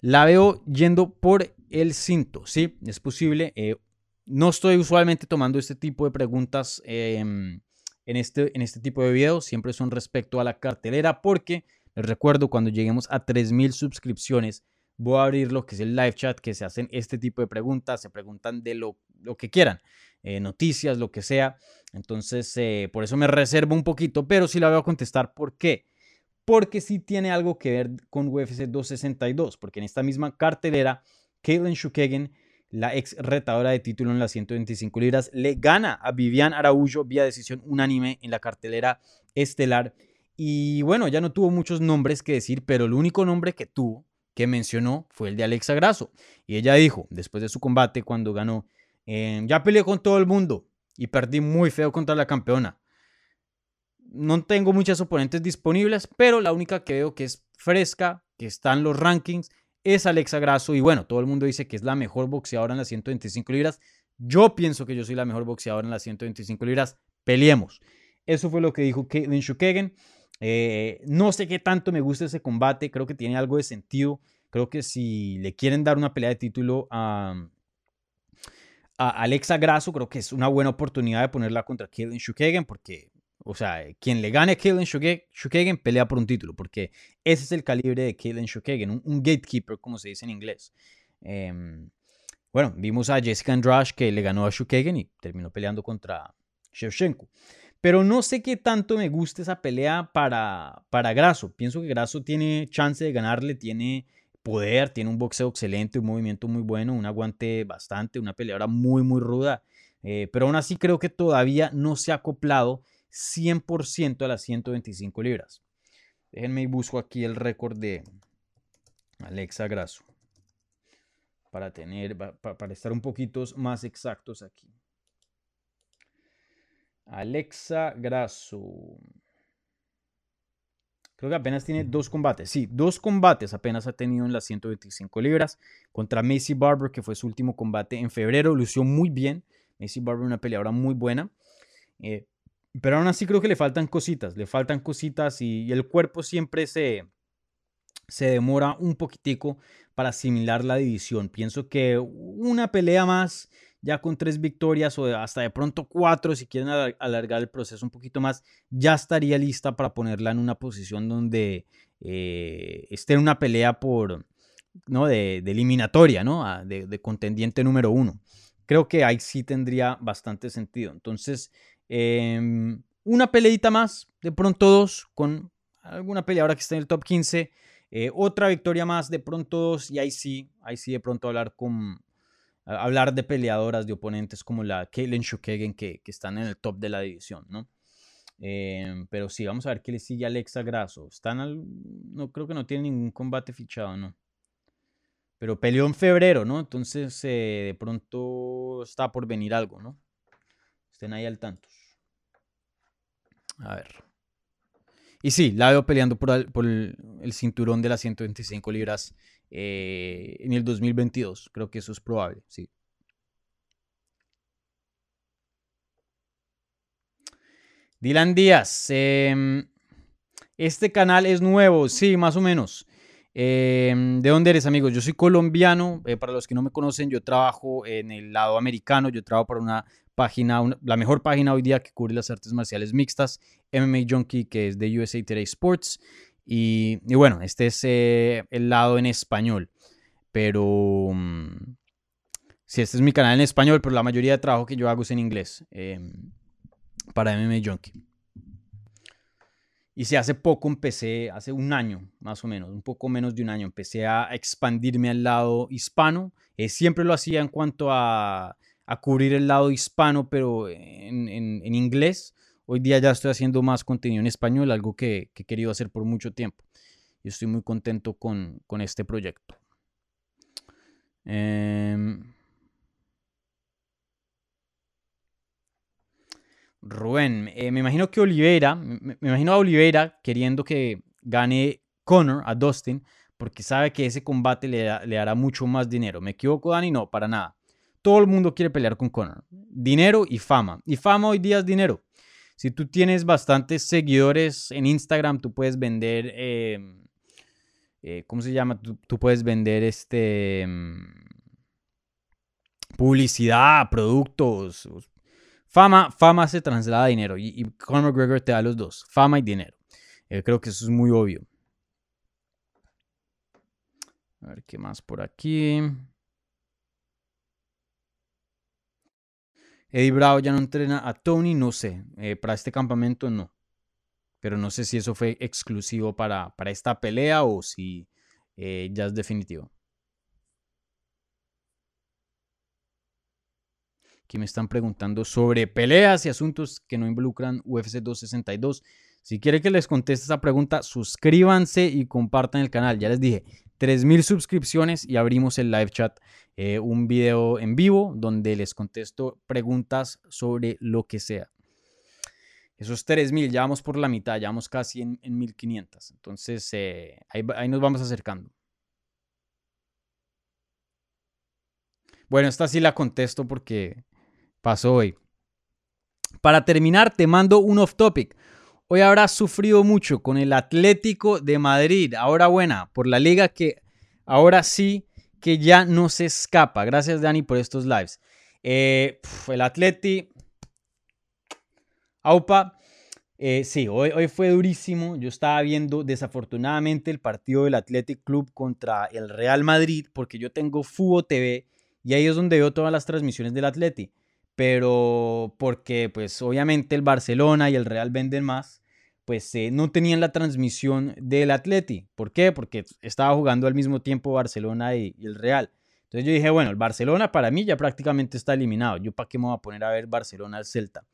la veo yendo por el cinto. Sí, es posible. Eh, no estoy usualmente tomando este tipo de preguntas em, en, este, en este tipo de videos. Siempre son respecto a la cartelera porque les recuerdo cuando lleguemos a 3.000 suscripciones voy a abrir lo que es el live chat que se hacen este tipo de preguntas. Se preguntan de lo, que quieran. Eh, noticias, lo que sea. Entonces, eh, por eso me reservo un poquito, pero sí la voy a contestar. ¿Por qué? Porque sí tiene algo que ver con UFC 262, porque en esta misma cartelera, Caitlin Shukagan, la ex retadora de título en las 125 libras, le gana a Vivian Araújo vía decisión unánime en la cartelera estelar. Y bueno, ya no tuvo muchos nombres que decir, pero el único nombre que tuvo, que mencionó, fue el de Alexa Grasso. Y ella dijo, después de su combate, cuando ganó Em, ya peleé con todo el mundo y perdí muy feo contra la campeona. No tengo muchas oponentes disponibles, pero la única que veo que es fresca, que está en los rankings, es Alexa Grasso. Y bueno, todo el mundo dice que es la mejor boxeadora en las 125 libras. Yo pienso que yo soy la mejor boxeadora en las 125 libras. Peleemos. Eso fue lo que dijo Caitlin Shukagan. Eh, no sé qué tanto me gusta ese combate. Creo que tiene algo de sentido Creo que si le quieren dar una pelea de título a, a Alexa Grasso, creo que es una buena oportunidad de ponerla contra Kaylin Shukagan, porque, o sea, quien le gane a Kaylin Shukagan pelea por un título, porque ese es el calibre de Kaylin Shukagan, un, gatekeeper, como se dice en inglés. Em, bueno, vimos a Jessica Andrade que le ganó a Shukagan y terminó peleando contra Shevchenko. Pero no sé qué tanto me gusta esa pelea para, para Grasso. Pienso que Grasso tiene chance de ganarle, tiene poder, tiene un boxeo excelente, un movimiento muy bueno, un aguante bastante, una peleadora muy, muy ruda. Eh, pero aún así creo que todavía no se ha acoplado 100% a las 125 libras. Déjenme y busco aquí el récord de Alexa Grasso para tener, para estar un poquito más exactos aquí. Alexa Grasso. Creo que apenas tiene dos combates. Sí, dos combates apenas ha tenido en las 125 libras. Contra Macy Barber, que fue su último combate en febrero. Lució muy bien. Macy Barber, una peleadora muy buena. Eh, pero aún así creo que le faltan cositas. Le faltan cositas y, el cuerpo siempre se, se demora un poquitico para asimilar la división. Pienso que una pelea más ya con tres victorias o hasta de pronto cuatro, si quieren alargar el proceso un poquito más, ya estaría lista para ponerla en una posición donde eh, esté en una pelea por, ¿no? de, eliminatoria, ¿no? Ah, de, contendiente número uno. Creo que ahí sí tendría bastante sentido. Entonces, em, una peleita más, de pronto dos, con alguna peleadora que esté en el top 15. Eh, otra victoria más, de pronto dos, y ahí sí, ahí sí de pronto hablar con, hablar de peleadoras, de oponentes como la Caitlyn Shukagan que, que están en el top de la división, ¿no? Em, pero sí, vamos a ver qué le sigue Alexa Grasso. Están al, no creo que no tiene ningún combate fichado, ¿no? Pero peleó en febrero, ¿no? Entonces eh, de pronto está por venir algo, ¿no? Estén ahí al tanto. A ver. Y sí, la veo peleando por, el, por el, el cinturón de las 125 libras eh, en el 2022. Creo que eso es probable, sí. Dylan Díaz, em, este canal es nuevo, sí, más o menos. Em, ¿De dónde eres, amigos? Yo soy colombiano. Eh, para los que no me conocen, yo trabajo en el lado americano. Yo trabajo para una página, la mejor página hoy día que cubre las artes marciales mixtas, MMA Junkie, que es de USA Today Sports. Y, bueno, este es eh, el lado en español. Pero... Mm, sí, este es mi canal en español, pero la mayoría de trabajo que yo hago es en inglés. Em, para MMA Junkie. Y si hace poco empecé, hace un año más o menos, un poco menos de un año, empecé a expandirme al lado hispano. Eh, siempre lo hacía en cuanto a, a, cubrir el lado hispano, pero en, en inglés. Hoy día ya estoy haciendo más contenido en español, algo que, he querido hacer por mucho tiempo. Y estoy muy contento con, este proyecto. Em, Rubén, eh, me imagino que Oliveira, me, imagino a Oliveira queriendo que gane Conor a Dustin porque sabe que ese combate le, le, hará mucho más dinero. ¿Me equivoco, Dani? No, para nada. Todo el mundo quiere pelear con Conor. Dinero y fama. Y fama hoy día es dinero. Si tú tienes bastantes seguidores en Instagram, tú puedes vender, em, eh, ¿cómo se llama? Tú, puedes vender este em, publicidad, productos. Fama, fama se traslada a dinero y, y Conor McGregor te da los dos, fama y dinero. Eh, creo que eso es muy obvio. A ver qué más por aquí. Eddie Bravo ya no entrena a Tony, no sé. Eh, para este campamento no. Pero no sé si eso fue exclusivo para, para esta pelea o si eh, ya es definitivo. Aquí me están preguntando sobre peleas y asuntos que no involucran UFC 262. Si quiere que les conteste esa pregunta, suscríbanse y compartan el canal. Ya les dije, 3.000 suscripciones y abrimos el live chat, eh, un video en vivo donde les contesto preguntas sobre lo que sea. Esos 3.000, ya vamos por la mitad, ya vamos casi en, 1.500. Entonces, eh, ahí, ahí nos vamos acercando. Bueno, esta sí la contesto porque pasó hoy. Para terminar, te mando un off topic. Hoy habrás sufrido mucho con el Atlético de Madrid. Ahora buena, por la liga que ahora sí que ya no se escapa. Gracias, Dani, por estos lives. Eh, el Atleti. Aupa. Eh, sí, hoy, hoy fue durísimo. Yo estaba viendo desafortunadamente el partido del Athletic Club contra el Real Madrid porque yo tengo Fubo TV y ahí es donde veo todas las transmisiones del Atleti. Pero porque pues obviamente el Barcelona y el Real venden más pues eh, no tenían la transmisión del Atleti. ¿Por qué? Porque estaba jugando al mismo tiempo Barcelona y, el Real. Entonces yo dije, bueno, el Barcelona para mí ya prácticamente está eliminado. ¿Yo para qué me voy a poner a ver Barcelona al Celta?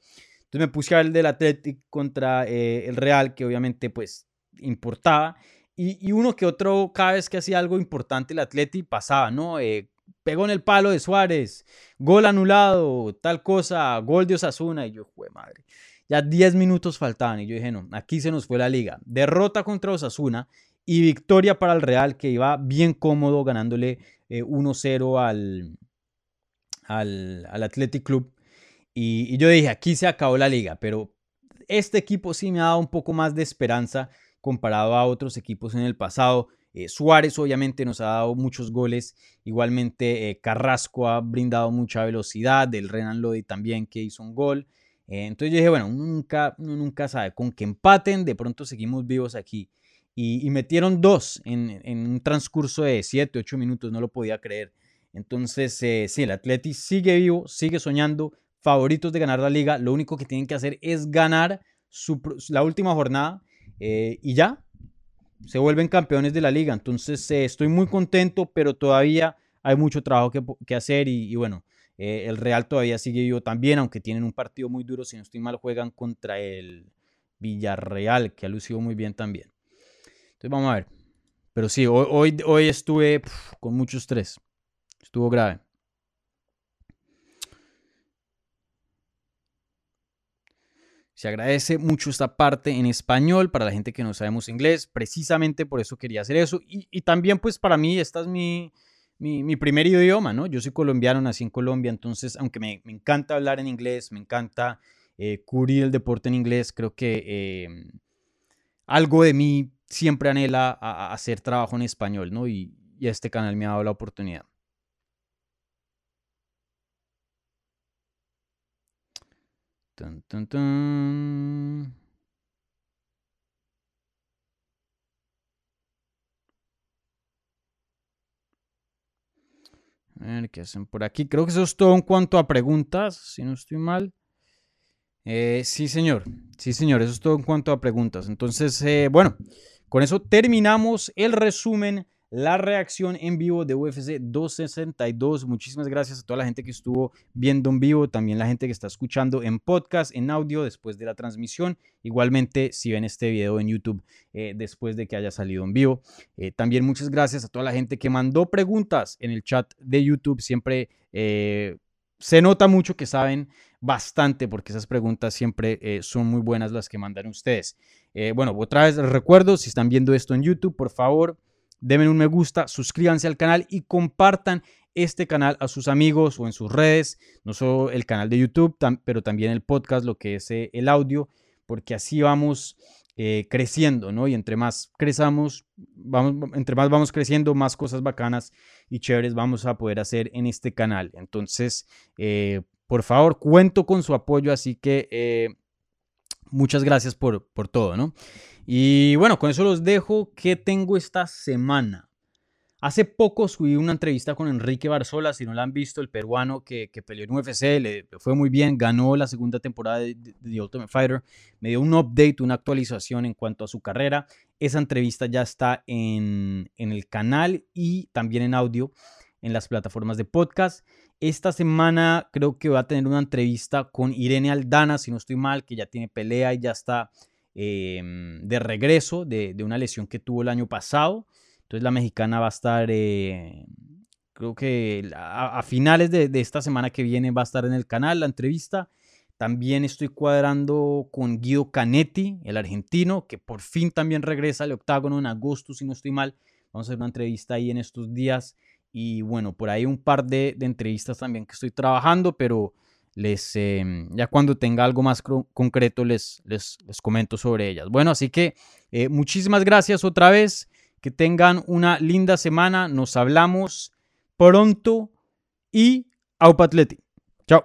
Entonces me puse a ver el del Atleti contra eh, el Real, que obviamente pues importaba. Y, uno que otro, cada vez que hacía algo importante el Atleti, pasaba, ¿no? Eh, pegó en el palo de Suárez, gol anulado, tal cosa, gol de Osasuna. Y yo, jue madre. Ya 10 minutos faltaban y yo dije, no, aquí se nos fue la liga. Derrota contra Osasuna y victoria para el Real que iba bien cómodo ganándole 1-0 eh, al, al, al, Athletic Club. Y, yo dije, aquí se acabó la liga, pero este equipo sí me ha dado un poco más de esperanza comparado a otros equipos en el pasado. Eh, Suárez obviamente nos ha dado muchos goles, igualmente eh, Carrasco ha brindado mucha velocidad, del Renan Lodi también que hizo un gol. Eh, entonces yo dije, bueno, nunca, uno nunca sabe, con que empaten, de pronto seguimos vivos aquí. Y, metieron dos en, un transcurso de 7, 8 minutos, no lo podía creer. Entonces, sí, el Atleti sigue vivo, sigue soñando, favoritos de ganar la liga. Lo único que tienen que hacer es ganar la última jornada y ya se vuelven campeones de la liga. Entonces, estoy muy contento, pero todavía hay mucho trabajo que, hacer y bueno, eh, el Real todavía sigue vivo también, aunque tienen un partido muy duro, si no estoy mal, juegan contra el Villarreal, que ha lucido muy bien también. Entonces vamos a ver. Pero sí, hoy, hoy, estuve con mucho estrés. Estuvo grave. Se agradece mucho esta parte en español para la gente que no sabemos inglés. Precisamente por eso quería hacer eso. Y, también pues para mí esta es mi, mi, primer idioma, ¿no? Yo soy colombiano, nací en Colombia, entonces, aunque me, encanta hablar en inglés, me encanta eh, cubrir el deporte en inglés, creo que em, algo de mí siempre anhela hacer trabajo en español, ¿no? Y este canal me ha dado la oportunidad. A ver qué hacen por aquí. Creo que eso es todo en cuanto a preguntas, si no estoy mal. Eh, sí, señor. Sí, señor. Eso es todo en cuanto a preguntas. Entonces, eh, bueno, con eso terminamos el resumen la reacción en vivo de UFC 262. Muchísimas gracias a toda la gente que estuvo viendo en vivo, también la gente que está escuchando en podcast, en audio después de la transmisión. Igualmente, si ven este video en YouTube eh, después de que haya salido en vivo. Eh, también muchas gracias a toda la gente que mandó preguntas en el chat de YouTube. Siempre eh, se nota mucho que saben bastante porque esas preguntas siempre son muy buenas las que mandan ustedes. bueno, otra vez recuerdo, si están viendo esto en YouTube, por favor denme un me gusta, suscríbanse al canal y compartan este canal a sus amigos o en sus redes, no solo el canal de YouTube, pero también el podcast, lo que es eh, el audio, porque así vamos eh, creciendo, ¿no? Y entre más crezamos, vamos, entre más vamos creciendo, más cosas bacanas y chéveres vamos a poder hacer en este canal. Entonces, eh, por favor, cuento con su apoyo, así que muchas gracias por, por todo, ¿no? Y bueno, con eso los dejo. ¿Qué tengo esta semana? Hace poco subí una entrevista con Enrique Barzola, si no la han visto, el peruano que, que peleó en UFC, le fue muy bien, ganó la segunda temporada de, The Ultimate Fighter, me dio un update, una actualización en cuanto a su carrera. Esa entrevista ya está en, en el canal y también en audio en las plataformas de podcast. Esta semana creo que va a tener una entrevista con Irene Aldana, si no estoy mal, que ya tiene pelea y ya está Em, de regreso de, una lesión que tuvo el año pasado. Entonces la mexicana va a estar, eh, creo que a, finales de, esta semana que viene va a estar en el canal la entrevista. También estoy cuadrando con Guido Canetti, el argentino, que por fin también regresa al octágono en agosto, si no estoy mal. Vamos a hacer una entrevista ahí en estos días. Y bueno, por ahí un par de, entrevistas también que estoy trabajando, pero les, em, ya cuando tenga algo más concreto les, les, les, comento sobre ellas. Bueno, así que eh, muchísimas gracias otra vez. Que tengan una linda semana. Nos hablamos pronto y Aupatleti. Chao.